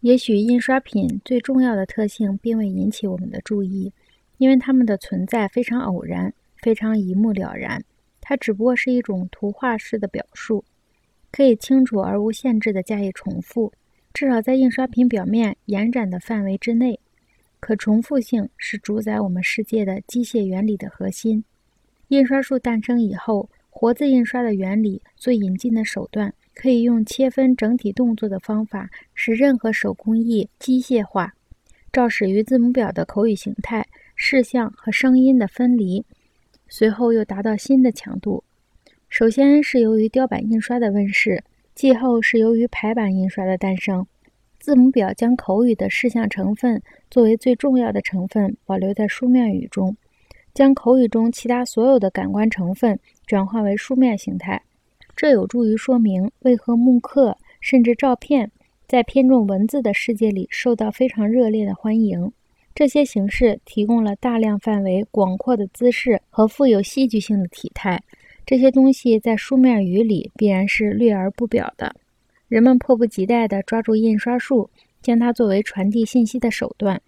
也许印刷品最重要的特性并未引起我们的注意，因为它们的存在非常偶然，非常一目了然。它只不过是一种图画式的表述，可以清楚而无限制地加以重复，至少在印刷品表面延展的范围之内。可重复性是主宰我们世界的机械原理的核心。印刷术诞生以后，活字印刷的原理所引进的手段，可以用切分整体动作的方法，使任何手工艺机械化，照始于字母表的口语形态、事项和声音的分离。随后又达到新的强度。首先是由于雕版印刷的问世，继后是由于排版印刷的诞生。字母表将口语的事项成分作为最重要的成分保留在书面语中，将口语中其他所有的感官成分转化为书面形态。这有助于说明为何木刻甚至照片在偏重文字的世界里受到非常热烈的欢迎。这些形式提供了大量范围广阔的姿势和富有戏剧性的体态，这些东西在书面语里必然是略而不表的。人们迫不及待地抓住印刷术，将它作为传递信息的手段，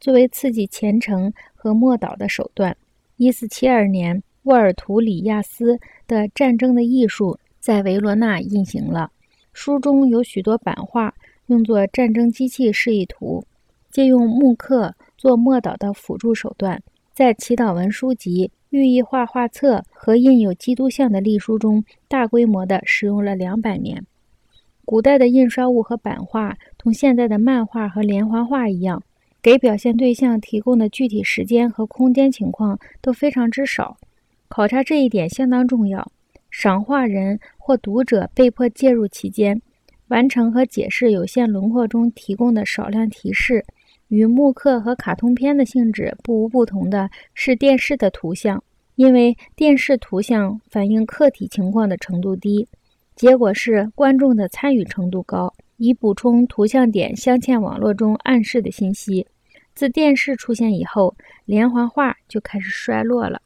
作为刺激虔诚和默祷的手段。一四七二年，沃尔图里亚斯的《战争的艺术》在维罗纳印行了，书中有许多版画，用作战争机器示意图，借用木刻。做默祷的辅助手段，在祈祷文书籍、寓意画画册和印有基督像的隶书中，大规模地使用了两百年。古代的印刷物和版画同现在的漫画和连环画一样，给表现对象提供的具体时间和空间情况都非常之少。考察这一点相当重要。赏画人或读者被迫介入其间，完成和解释有限轮廓中提供的少量提示。与木刻和卡通片的性质不无不同的是电视的图像，因为电视图像反映客体情况的程度低，结果是观众的参与程度高，以补充图像点镶嵌网络中暗示的信息。自电视出现以后，连环画就开始衰落了。